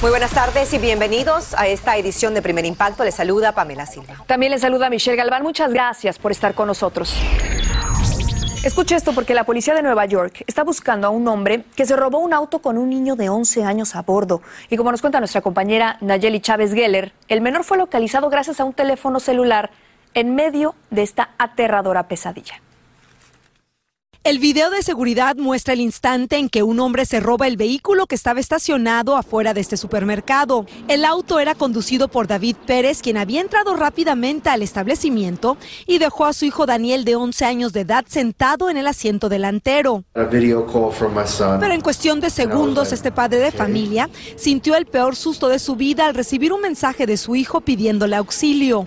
Muy buenas tardes y bienvenidos a esta edición de Primer Impacto. Les saluda Pamela Silva. También les saluda Michelle Galván. Muchas gracias por estar con nosotros. Escuche esto porque la policía de Nueva York está buscando a un hombre que se robó un auto con un niño de 11 años a bordo. Y como nos cuenta nuestra compañera Nayeli Chávez Geller, el menor fue localizado gracias a un teléfono celular en medio de esta aterradora pesadilla. El video de seguridad muestra el instante en que un hombre se roba el vehículo que estaba estacionado afuera de este supermercado. El auto era conducido por David Pérez, quien había entrado rápidamente al establecimiento y dejó a su hijo Daniel de 11 años de edad sentado en el asiento delantero. Pero en cuestión de segundos, este padre de familia sintió el peor susto de su vida al recibir un mensaje de su hijo pidiéndole auxilio.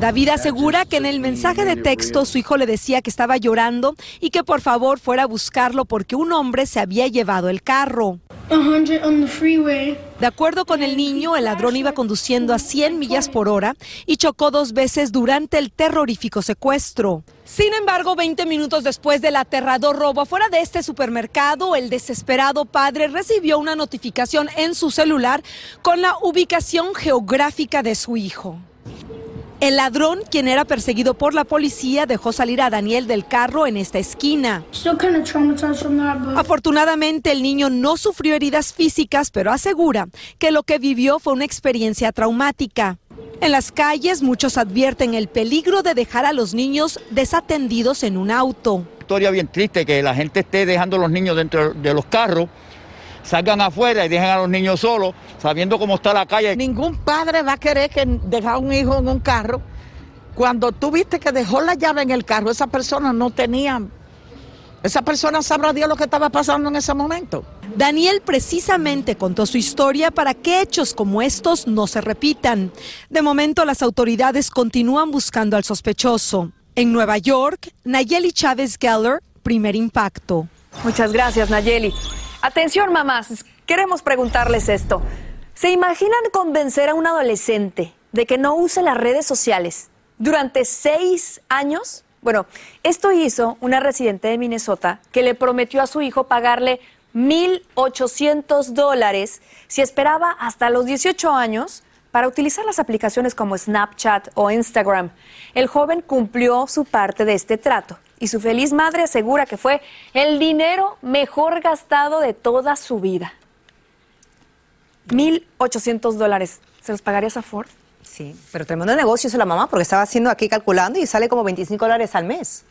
David asegura que en el mensaje de texto su hijo le decía que estaba llorando y que por favor fuera a buscarlo porque un hombre se había llevado el carro. De acuerdo con el niño, el ladrón iba conduciendo a 100 millas por hora y chocó dos veces durante el terrorífico secuestro. Sin embargo, 20 minutos después del aterrador robo afuera de este supermercado, el desesperado padre recibió una notificación en su celular con la ubicación geográfica de su hijo. El ladrón, quien era perseguido por la policía, dejó salir a Daniel del carro en esta esquina. Afortunadamente, el niño no sufrió heridas físicas, pero asegura que lo que vivió fue una experiencia traumática. En las calles, muchos advierten el peligro de dejar a los niños desatendidos en un auto. Historia bien triste que la gente esté dejando a los niños dentro de los carros salgan afuera y dejen a los niños solos, sabiendo cómo está la calle. Ningún padre va a querer que dejar a un hijo en un carro. Cuando tú viste que dejó la llave en el carro, esa persona no tenía, esa persona sabrá Dios lo que estaba pasando en ese momento. Daniel precisamente contó su historia para que hechos como estos no se repitan. De momento las autoridades continúan buscando al sospechoso. En Nueva York, Nayeli Chávez Geller, primer impacto. Muchas gracias, Nayeli. Atención, mamás, queremos preguntarles esto. ¿Se imaginan convencer a un adolescente de que no use las redes sociales durante seis años? Bueno, esto hizo una residente de Minnesota que le prometió a su hijo pagarle 1.800 dólares si esperaba hasta los 18 años para utilizar las aplicaciones como Snapchat o Instagram. El joven cumplió su parte de este trato y su feliz madre asegura que fue el dinero mejor gastado de toda su vida. 1.800 dólares. ¿Se los pagarías a Ford? Sí, pero tremendo negocio es la mamá porque estaba haciendo aquí calculando y sale como 25 dólares al mes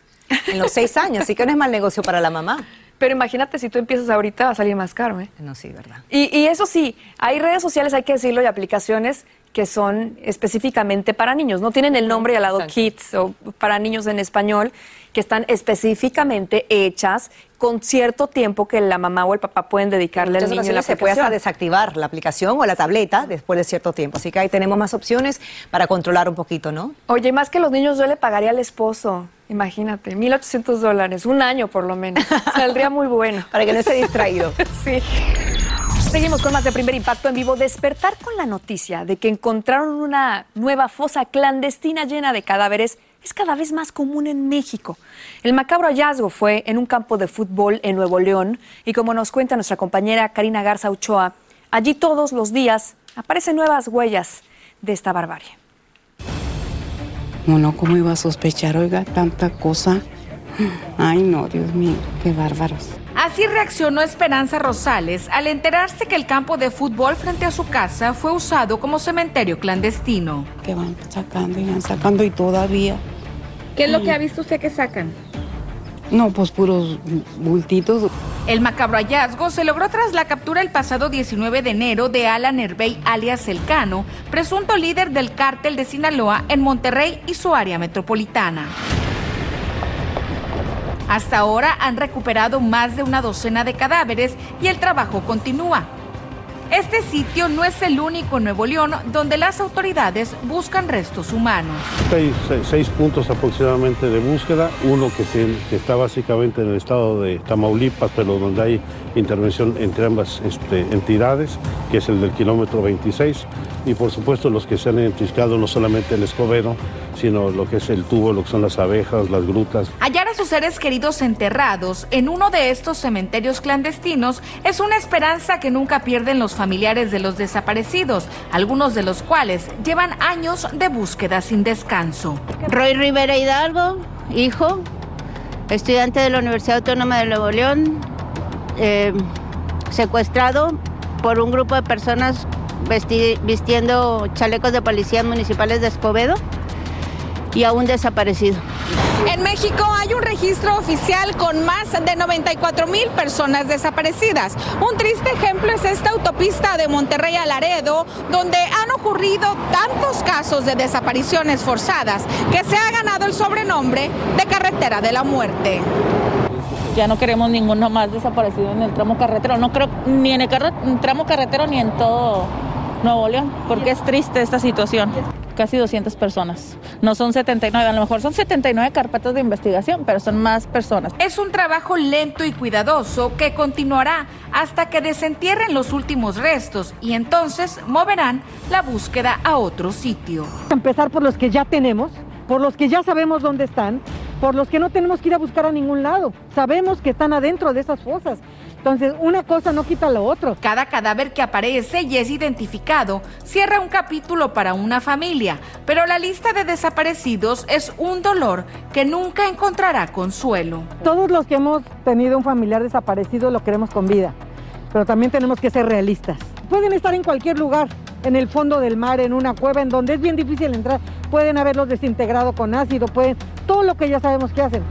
en los seis años, así que no es mal negocio para la mamá. Pero imagínate si tú empiezas ahorita va a salir más caro, ¿eh? No, sí, verdad. Y, y eso sí, hay redes sociales, hay que decirlo, y aplicaciones que son específicamente para niños. No tienen el nombre al lado Kids o para niños en español, que están específicamente hechas con cierto tiempo que la mamá o el papá pueden dedicarle al niño la se puede hasta desactivar la aplicación o la tableta después de cierto tiempo. Así que ahí tenemos más opciones para controlar un poquito, ¿no? Oye, más que los niños yo le pagaría al esposo. Imagínate, 1.800 dólares, un año por lo menos. Saldría muy bueno. para que no esté distraído. sí. Seguimos con más de Primer Impacto en vivo. Despertar con la noticia de que encontraron una nueva fosa clandestina llena de cadáveres es cada vez más común en México. El macabro hallazgo fue en un campo de fútbol en Nuevo León y como nos cuenta nuestra compañera Karina Garza Ochoa, allí todos los días aparecen nuevas huellas de esta barbarie. Bueno, ¿cómo iba a sospechar, oiga, tanta cosa? Ay, no, Dios mío, qué bárbaros. Así reaccionó Esperanza Rosales al enterarse que el campo de fútbol frente a su casa fue usado como cementerio clandestino. Que van sacando y van sacando y todavía. ¿Qué es lo que ha visto usted que sacan? No, pues puros bultitos. El macabro hallazgo se logró tras la captura el pasado 19 de enero de Alan Herbey alias Elcano, presunto líder del cártel de Sinaloa en Monterrey y su área metropolitana. Hasta ahora han recuperado más de una docena de cadáveres y el trabajo continúa. Este sitio no es el único en Nuevo León donde las autoridades buscan restos humanos. Hay seis, puntos aproximadamente de búsqueda, uno que, está básicamente en el estado de Tamaulipas, pero donde hay intervención entre ambas este, entidades, que es el del kilómetro 26, y por supuesto los que se han identificado no solamente el Escobedo, sino lo que es el tubo, lo que son las abejas, las grutas. Hallar a sus seres queridos enterrados en uno de estos cementerios clandestinos es una esperanza que nunca pierden los familiares de los desaparecidos, algunos de los cuales llevan años de búsqueda sin descanso. Roy Rivera Hidalgo, hijo, estudiante de la Universidad Autónoma de Nuevo León, eh, secuestrado por un grupo de personas vistiendo chalecos de policías municipales de Escobedo y aún desaparecido. En México hay un registro oficial con más de 94 mil personas desaparecidas. Un triste ejemplo es esta autopista de Monterrey a Laredo, donde han ocurrido tantos casos de desapariciones forzadas que se ha ganado el sobrenombre de carretera de la muerte. Ya no queremos ninguno más desaparecido en el tramo carretero, no creo ni en el tramo carretero ni en todo Nuevo León, porque es triste esta situación casi 200 personas. No son 79, a lo mejor son 79 carpetas de investigación, pero son más personas. Es un trabajo lento y cuidadoso que continuará hasta que desentierren los últimos restos y entonces moverán la búsqueda a otro sitio. Empezar por los que ya tenemos, por los que ya sabemos dónde están, por los que no tenemos que ir a buscar a ningún lado. Sabemos que están adentro de esas fosas. Entonces, una cosa no quita lo otro. Cada cadáver que aparece y es identificado cierra un capítulo para una familia, pero la lista de desaparecidos es un dolor que nunca encontrará consuelo. Todos los que hemos tenido un familiar desaparecido lo queremos con vida, pero también tenemos que ser realistas. Pueden estar en cualquier lugar, en el fondo del mar, en una cueva, en donde es bien difícil entrar. Pueden haberlos desintegrado con ácido, pueden, todo lo que ya sabemos que hacen.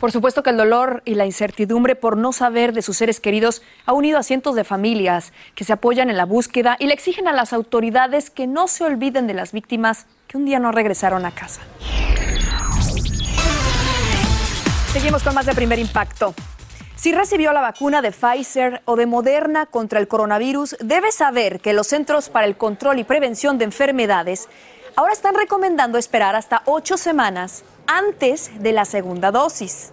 Por supuesto que el dolor y la incertidumbre por no saber de sus seres queridos ha unido a cientos de familias que se apoyan en la búsqueda y le exigen a las autoridades que no se olviden de las víctimas que un día no regresaron a casa. Seguimos con más de primer impacto. Si recibió la vacuna de Pfizer o de Moderna contra el coronavirus, debe saber que los Centros para el Control y Prevención de Enfermedades ahora están recomendando esperar hasta ocho semanas antes de la segunda dosis.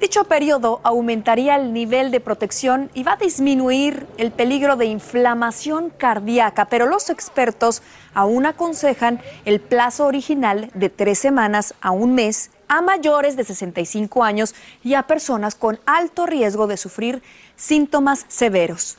Dicho periodo aumentaría el nivel de protección y va a disminuir el peligro de inflamación cardíaca, pero los expertos aún aconsejan el plazo original de tres semanas a un mes a mayores de 65 años y a personas con alto riesgo de sufrir síntomas severos.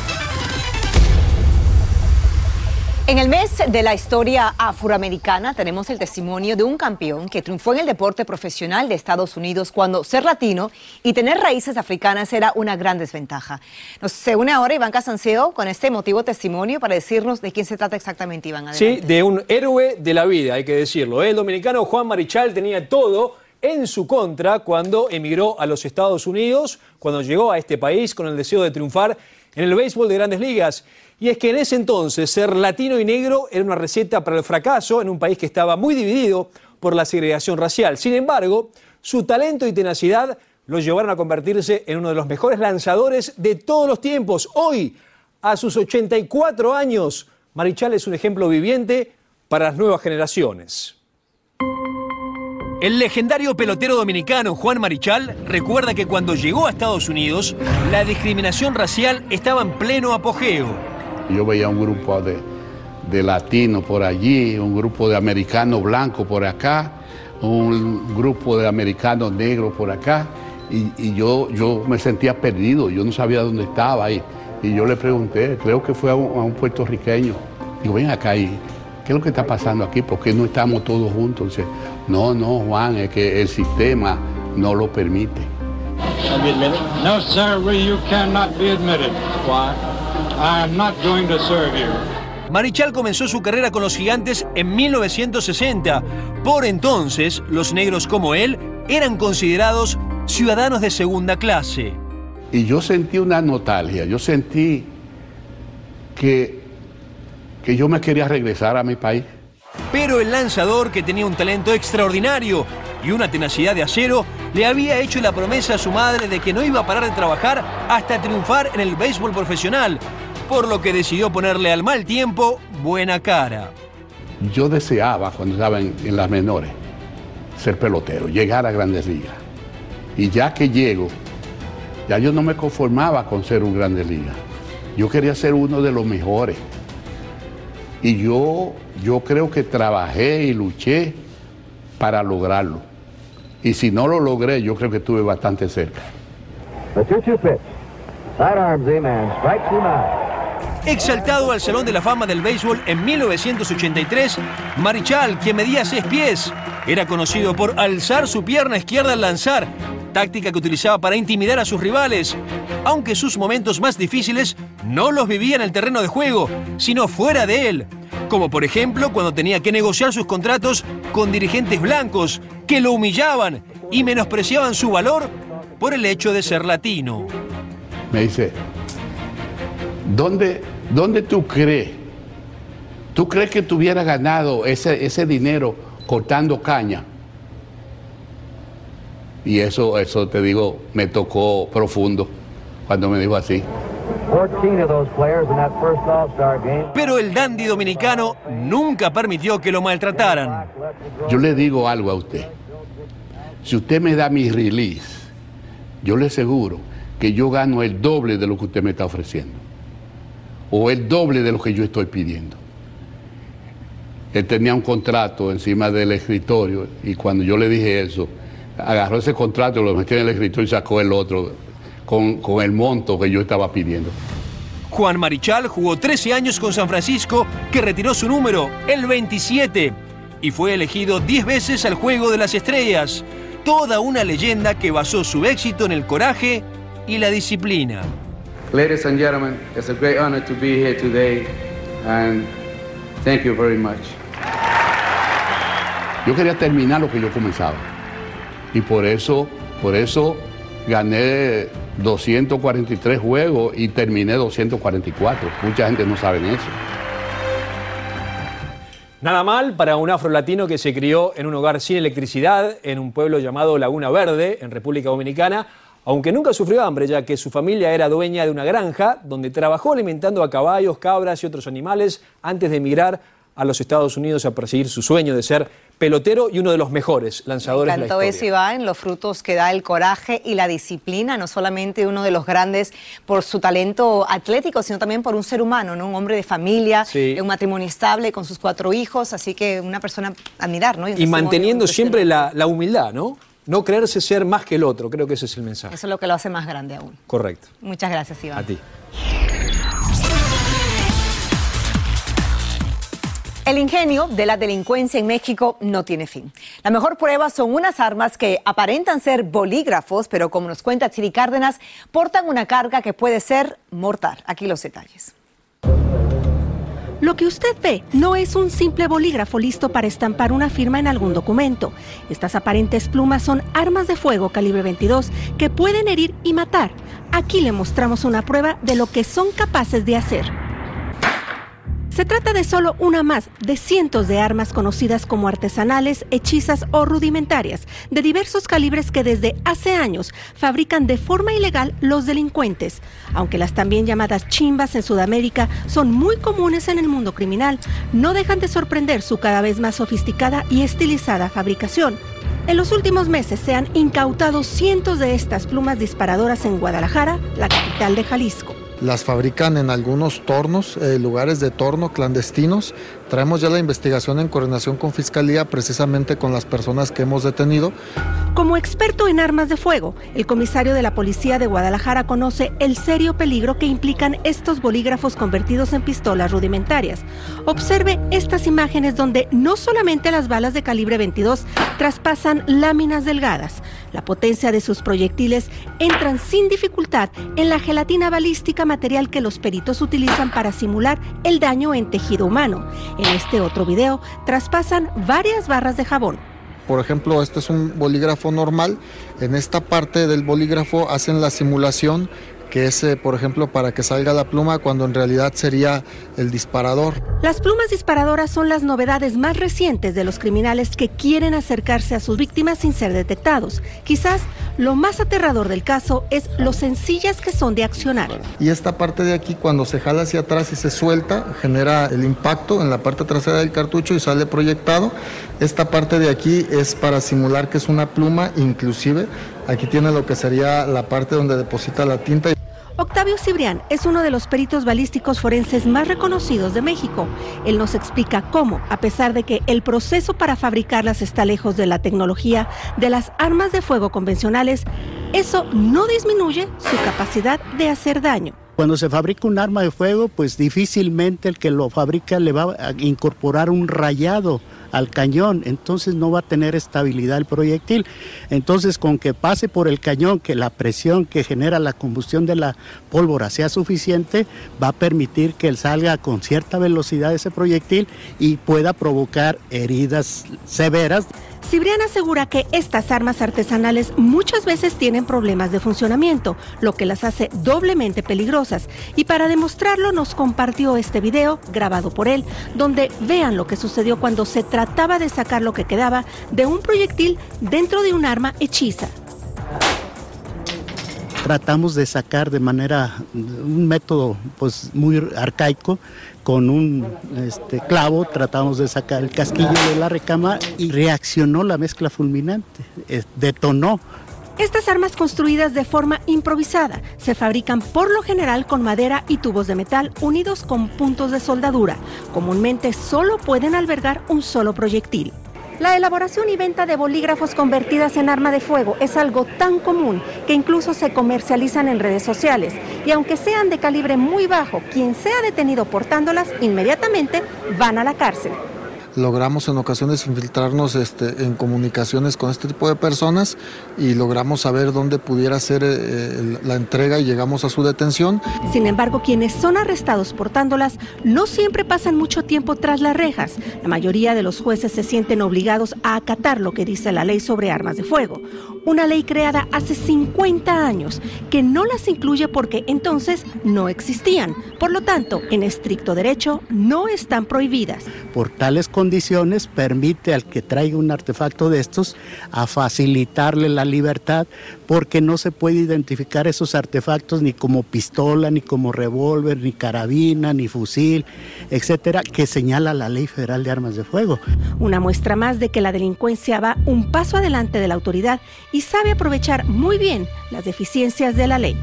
En el mes de la historia afroamericana tenemos el testimonio de un campeón que triunfó en el deporte profesional de Estados Unidos cuando ser latino y tener raíces africanas era una gran desventaja. Nos une ahora Iván Casanseo con este emotivo testimonio para decirnos de quién se trata exactamente, Iván. Sí, de un héroe de la vida, hay que decirlo. El dominicano Juan Marichal tenía todo en su contra cuando emigró a los Estados Unidos, cuando llegó a este país con el deseo de triunfar en el béisbol de grandes ligas. Y es que en ese entonces ser latino y negro era una receta para el fracaso en un país que estaba muy dividido por la segregación racial. Sin embargo, su talento y tenacidad lo llevaron a convertirse en uno de los mejores lanzadores de todos los tiempos. Hoy, a sus 84 años, Marichal es un ejemplo viviente para las nuevas generaciones. El legendario pelotero dominicano Juan Marichal recuerda que cuando llegó a Estados Unidos, la discriminación racial estaba en pleno apogeo. Yo veía un grupo de, de latinos por allí, un grupo de americanos blancos por acá, un grupo de americanos negros por acá, y, yo, yo me sentía perdido, yo no sabía dónde estaba. Y, y yo le pregunté, creo que fue a un, a un puertorriqueño, digo, ven acá, y, ¿qué es lo que está pasando aquí? ¿Por qué no estamos todos juntos? No, no, Juan, es que el sistema no lo permite. No, sir, you cannot be admitted. Why? I am not going to serve you. Marichal comenzó su carrera con los gigantes en 1960. Por entonces, los negros como él eran considerados ciudadanos de segunda clase. Y yo sentí una nostalgia, yo sentí que, que yo me quería regresar a mi país. Pero el lanzador, que tenía un talento extraordinario y una tenacidad de acero, le había hecho la promesa a su madre de que no iba a parar de trabajar hasta triunfar en el béisbol profesional, por lo que decidió ponerle al mal tiempo buena cara. Yo deseaba, cuando estaba en, las menores, ser pelotero, llegar a grandes ligas. Y ya que llego, ya yo no me conformaba con ser un grande liga. Yo quería ser uno de los mejores. Y yo, yo creo que trabajé y luché para lograrlo. Y si no lo logré, yo creo que estuve bastante cerca. The 2-2 pitch. Sidearm Z-Man. Strike two nine. Exaltado al Salón de la Fama del Béisbol en 1983, Marichal, que medía 6 pies, era conocido por alzar su pierna izquierda al lanzar, táctica que utilizaba para intimidar a sus rivales, aunque sus momentos más difíciles no los vivía en el terreno de juego, sino fuera de él, como por ejemplo cuando tenía que negociar sus contratos con dirigentes blancos que lo humillaban y menospreciaban su valor por el hecho de ser latino. Me dice, ¿dónde, dónde tú crees? ¿Tú crees que tú hubieras ganado ese, ese dinero cortando caña? Y eso, eso te digo, me tocó profundo cuando me dijo así. 14 of those players in that first All-Star game. Pero el dandy dominicano nunca permitió que lo maltrataran. Yo le digo algo a usted. Si usted me da mi release, yo le aseguro que yo gano el doble de lo que usted me está ofreciendo. O el doble de lo que yo estoy pidiendo. Él tenía un contrato encima del escritorio y cuando yo le dije eso, agarró ese contrato, lo metió en el escritorio y sacó el otro con, con el monto que yo estaba pidiendo. Juan Marichal jugó 13 años con San Francisco, que retiró su número, el 27, y fue elegido 10 veces al Juego de las Estrellas. Toda una leyenda que basó su éxito en el coraje y la disciplina. Ladies and gentlemen, it's a great honor to be here today, and thank you very much. Yo quería terminar lo que yo comenzaba. Y por eso, por eso gané 243 juegos y terminé 244. Mucha gente no sabe eso. Nada mal para un afrolatino que se crió en un hogar sin electricidad, en un pueblo llamado Laguna Verde, en República Dominicana, aunque nunca sufrió hambre, ya que su familia era dueña de una granja donde trabajó alimentando a caballos, cabras y otros animales antes de emigrar a los Estados Unidos a perseguir su sueño de ser pelotero y uno de los mejores lanzadores de la Tanto historia. eso, Iván, los frutos que da el coraje y la disciplina, no solamente uno de los grandes por su talento atlético, sino también por un ser humano, ¿no? Un hombre de familia, Sí. un matrimonio estable con sus cuatro hijos, así que una persona a admirar, ¿no? Y manteniendo siempre la, la humildad, ¿no? No creerse ser más que el otro, creo que ese es el mensaje. Eso es lo que lo hace más grande aún. Correcto. Muchas gracias, Iván. A ti. El ingenio de la delincuencia en México no tiene fin. La mejor prueba son unas armas que aparentan ser bolígrafos, pero como nos cuenta Chiri Cárdenas, portan una carga que puede ser mortal. Aquí los detalles. Lo que usted ve no es un simple bolígrafo listo para estampar una firma en algún documento. Estas aparentes plumas son armas de fuego calibre 22 que pueden herir y matar. Aquí le mostramos una prueba de lo que son capaces de hacer. Se trata de solo una más de cientos de armas conocidas como artesanales, hechizas o rudimentarias, de diversos calibres que desde hace años fabrican de forma ilegal los delincuentes. Aunque las también llamadas chimbas en Sudamérica son muy comunes en el mundo criminal, no dejan de sorprender su cada vez más sofisticada y estilizada fabricación. En los últimos meses se han incautado cientos de estas plumas disparadoras en Guadalajara, la capital de Jalisco. Las fabrican en algunos tornos, eh, lugares de torno clandestinos. Traemos ya la investigación en coordinación con Fiscalía, precisamente con las personas que hemos detenido. Como experto en armas de fuego, el comisario de la Policía de Guadalajara conoce el serio peligro que implican estos bolígrafos convertidos en pistolas rudimentarias. Observe estas imágenes donde no solamente las balas de calibre 22 traspasan láminas delgadas, la potencia de sus proyectiles entran sin dificultad en la gelatina balística material que los peritos utilizan para simular el daño en tejido humano. En este otro video traspasan varias barras de jabón. Por ejemplo, este es un bolígrafo normal. En esta parte del bolígrafo hacen la simulación que es, eh, por ejemplo, para que salga la pluma cuando en realidad sería el disparador. Las plumas disparadoras son las novedades más recientes de los criminales que quieren acercarse a sus víctimas sin ser detectados. Quizás lo más aterrador del caso es lo sencillas que son de accionar. Y esta parte de aquí, cuando se jala hacia atrás y se suelta, genera el impacto en la parte trasera del cartucho y sale proyectado. Esta parte de aquí es para simular que es una pluma, inclusive aquí tiene lo que sería la parte donde deposita la tinta. Octavio Cibrián es uno de los peritos balísticos forenses más reconocidos de México. Él nos explica cómo, a pesar de que el proceso para fabricarlas está lejos de la tecnología de las armas de fuego convencionales, eso no disminuye su capacidad de hacer daño. Cuando se fabrica un arma de fuego, pues difícilmente el que lo fabrica le va a incorporar un rayado al cañón, entonces no va a tener estabilidad el proyectil. Entonces con que pase por el cañón, que la presión que genera la combustión de la pólvora sea suficiente, va a permitir que salga con cierta velocidad ese proyectil y pueda provocar heridas severas. Cibrián asegura que estas armas artesanales muchas veces tienen problemas de funcionamiento, lo que las hace doblemente peligrosas. Y para demostrarlo nos compartió este video grabado por él, donde vean lo que sucedió cuando se trataba de sacar lo que quedaba de un proyectil dentro de un arma hechiza tratamos de sacar de manera, un método pues muy arcaico, con un este, clavo tratamos de sacar el casquillo de la recama y reaccionó la mezcla fulminante, detonó. Estas armas construidas de forma improvisada se fabrican por lo general con madera y tubos de metal unidos con puntos de soldadura. Comúnmente solo pueden albergar un solo proyectil. La elaboración y venta de bolígrafos convertidas en arma de fuego es algo tan común que incluso se comercializan en redes sociales. Y aunque sean de calibre muy bajo, quien sea detenido portándolas inmediatamente van a la cárcel logramos en ocasiones infiltrarnos este, en comunicaciones con este tipo de personas y logramos saber dónde pudiera ser eh, la entrega y llegamos a su detención. Sin embargo, quienes son arrestados portándolas no siempre pasan mucho tiempo tras las rejas. La mayoría de los jueces se sienten obligados a acatar lo que dice la ley sobre armas de fuego. Una ley creada hace 50 años que no las incluye porque entonces no existían. Por lo tanto, en estricto derecho, no están prohibidas. Por tales condiciones permite al que traiga un artefacto de estos a facilitarle la libertad porque no se puede identificar esos artefactos ni como pistola, ni como revólver, ni carabina, ni fusil, etcétera, que señala la Ley Federal de Armas de Fuego. Una muestra más de que la delincuencia va un paso adelante de la autoridad y sabe aprovechar muy bien las deficiencias de la ley.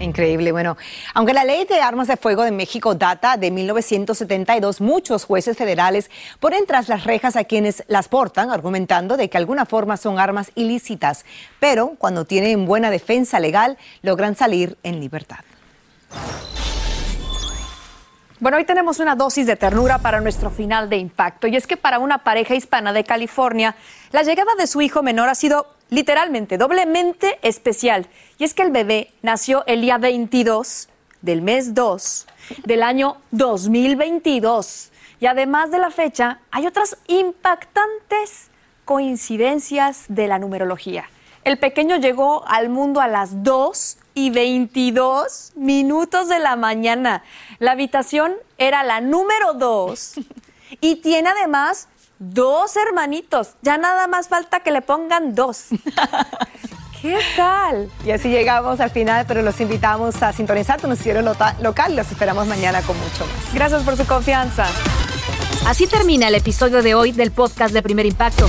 Increíble. Bueno, aunque la ley de armas de fuego de México data de 1972, muchos jueces federales ponen tras las rejas a quienes las portan, argumentando de que alguna forma son armas ilícitas, pero cuando tienen buena defensa legal logran salir en libertad. Bueno, hoy tenemos una dosis de ternura para nuestro final de impacto y es que para una pareja hispana de California, la llegada de su hijo menor ha sido literalmente doblemente especial. Y es que el bebé nació el día 22 del mes 2 del año 2022. Y además de la fecha, hay otras impactantes coincidencias de la numerología. El pequeño llegó al mundo a las 2 y 22 minutos de la mañana. La habitación era la número 2 y tiene además dos hermanitos. Ya nada más falta que le pongan dos. ¿Qué tal? Y así llegamos al final, pero los invitamos a sintonizar tu noticiero local. Los esperamos mañana con mucho más. Gracias por su confianza. Así termina el episodio de hoy del podcast de Primer Impacto.